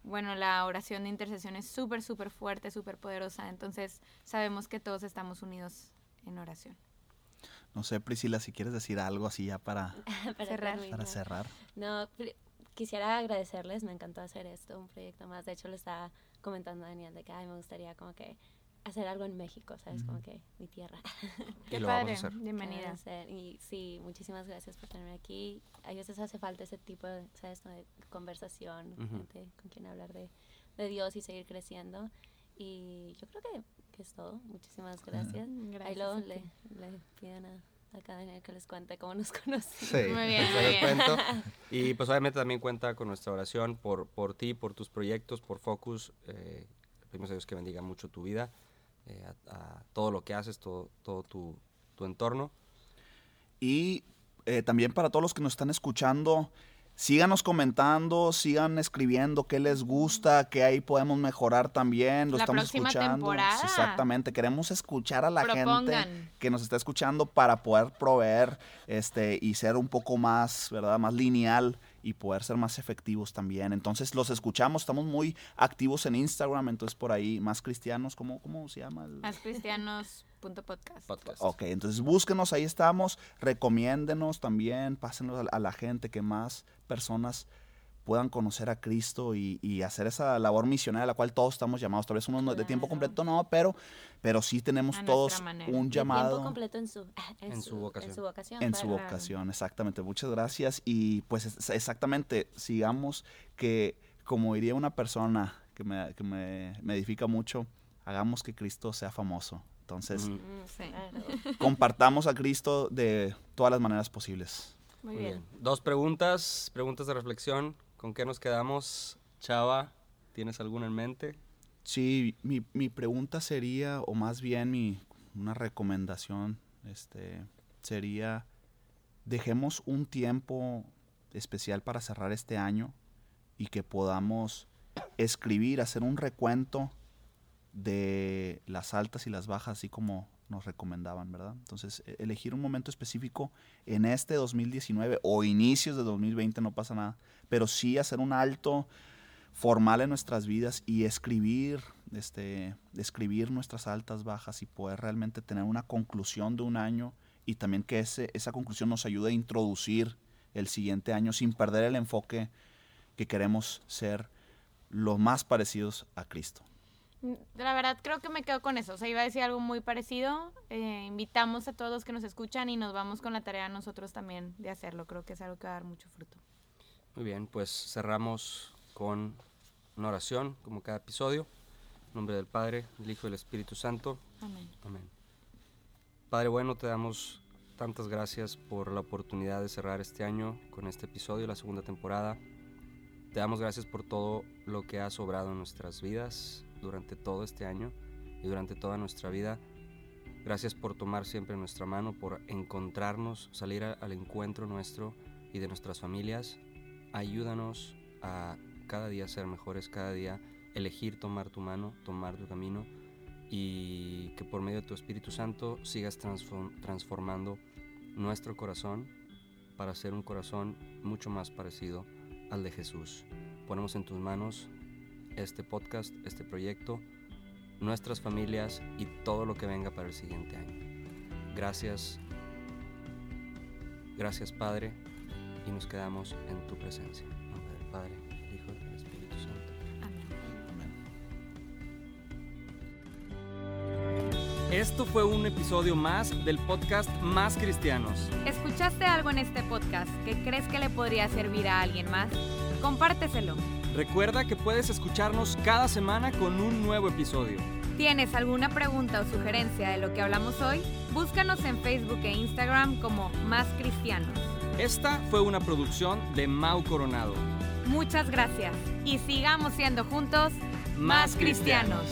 Speaker 3: Bueno, la oración de intercesión es súper, súper fuerte, súper poderosa, entonces sabemos que todos estamos unidos en oración.
Speaker 2: No sé, Priscila, si quieres decir algo así ya para,
Speaker 4: para
Speaker 3: Cerrar.
Speaker 2: para
Speaker 4: terminar.
Speaker 2: cerrar.
Speaker 4: No, quisiera agradecerles, me encantó hacer esto, un proyecto más. De hecho, le estaba comentando a Daniel de que ay, me gustaría como que hacer algo en México, ¿sabes? Como que mi tierra.
Speaker 3: Qué
Speaker 1: lo
Speaker 3: padre,
Speaker 1: vamos a hacer.
Speaker 3: bienvenida.
Speaker 4: Y sí, muchísimas gracias por tenerme aquí. A veces hace falta ese tipo de, ¿sabes? De conversación,
Speaker 1: Ujú.
Speaker 4: gente con quien hablar de, de Dios y seguir creciendo. Y yo creo que, que es todo. Muchísimas gracias. Ahí
Speaker 3: Gracias
Speaker 4: luego
Speaker 3: a
Speaker 4: le, le piden a, a cada Daniel que les cuente cómo nos conocimos.
Speaker 1: Sí,
Speaker 3: Muy bien, muy bien.
Speaker 1: cuento. Y pues obviamente también cuenta con nuestra oración por, por ti, por tus proyectos, por Focus. Eh, pedimos a Dios que bendiga mucho tu vida, eh, a, a todo lo que haces, todo, todo tu, tu entorno.
Speaker 2: Y eh, también para todos los que nos están escuchando, síganos comentando, sigan escribiendo qué les gusta, qué ahí podemos mejorar también. Lo
Speaker 3: La
Speaker 2: estamos
Speaker 3: próxima
Speaker 2: escuchando.
Speaker 3: temporada.
Speaker 2: Exactamente. Queremos escuchar a la gente que nos está escuchando para poder proveer este y ser un poco más, ¿verdad? Más lineal y poder ser más efectivos también. Entonces los escuchamos, estamos muy activos en Instagram, entonces por ahí más cristianos, ¿cómo, cómo se llama? el-
Speaker 3: Máscristianos.podcast.
Speaker 1: Podcast.
Speaker 2: Ok, entonces búsquenos, ahí estamos, recomiéndenos también, pásenlos a, a la gente, que más personas puedan conocer a Cristo y, y hacer esa labor misionera a la cual todos estamos llamados. Tal vez uno no- de tiempo
Speaker 4: Claro.
Speaker 2: completo no, pero, pero sí tenemos
Speaker 3: A
Speaker 2: todos un
Speaker 4: De
Speaker 2: llamado
Speaker 4: tiempo completo en su, en
Speaker 1: En su vocación.
Speaker 4: En su vocación.
Speaker 2: en su
Speaker 4: claro.
Speaker 2: vocación, exactamente. Muchas gracias y pues es- exactamente, sigamos que, como diría una persona que me, que me, me edifica mucho, hagamos que Cristo sea famoso. Entonces.
Speaker 4: Mm,
Speaker 3: Sí.
Speaker 4: claro.
Speaker 2: compartamos a Cristo de todas las maneras posibles.
Speaker 3: Muy
Speaker 1: Muy
Speaker 3: bien.
Speaker 1: bien. Dos preguntas, preguntas de reflexión. ¿Con qué nos quedamos? Chava, ¿tienes alguna en mente?
Speaker 2: Sí, mi, mi pregunta sería, o más bien mi, una recomendación, este, sería, dejemos un tiempo especial para cerrar este año y que podamos escribir, hacer un recuento de las altas y las bajas, así como nos recomendaban, ¿verdad? Entonces, e- elegir un momento específico en este 2019 o inicios de 2020, no pasa nada, pero sí hacer un alto formal en nuestras vidas y escribir, este, escribir nuestras altas, bajas y poder realmente tener una conclusión de un año y también que ese, esa conclusión nos ayude a introducir el siguiente año sin perder el enfoque que queremos ser lo más parecidos a Cristo.
Speaker 3: La verdad creo que me quedo con eso. O sea, iba a decir algo muy parecido. Eh, invitamos a todos los que nos escuchan y nos vamos con la tarea nosotros también de hacerlo. Creo que es algo que va a dar mucho fruto.
Speaker 1: Muy bien, pues cerramos con una oración, como cada episodio. En nombre del Padre, del Hijo y del Espíritu Santo.
Speaker 3: Amén.
Speaker 1: Amén. Padre bueno, te damos tantas gracias por la oportunidad de cerrar este año con este episodio, la segunda temporada. Te damos gracias por todo lo que has obrado en nuestras vidas durante todo este año y durante toda nuestra vida. Gracias por tomar siempre nuestra mano, por encontrarnos, salir al encuentro nuestro y de nuestras familias. ayúdanos a cada día ser mejores, cada día elegir tomar tu mano, tomar tu camino y que por medio de tu Espíritu Santo sigas transform- transformando nuestro corazón para ser un corazón mucho más parecido al de Jesús. Ponemos en tus manos este podcast, este proyecto, nuestras familias y todo lo que venga para el siguiente año. Gracias, gracias Padre, y nos quedamos en tu presencia. En nombre del Padre, Hijo y Espíritu Santo. Esto fue un episodio más del podcast Más Cristianos.
Speaker 3: ¿Escuchaste algo en este podcast que crees que le podría servir a alguien más? Compárteselo.
Speaker 1: Recuerda que puedes escucharnos cada semana con un nuevo episodio.
Speaker 3: ¿Tienes alguna pregunta o sugerencia de lo que hablamos hoy? Búscanos en Facebook e Instagram como Más Cristianos.
Speaker 1: Esta fue una producción de Mau Coronado.
Speaker 3: Muchas gracias y sigamos siendo juntos Más cristianos.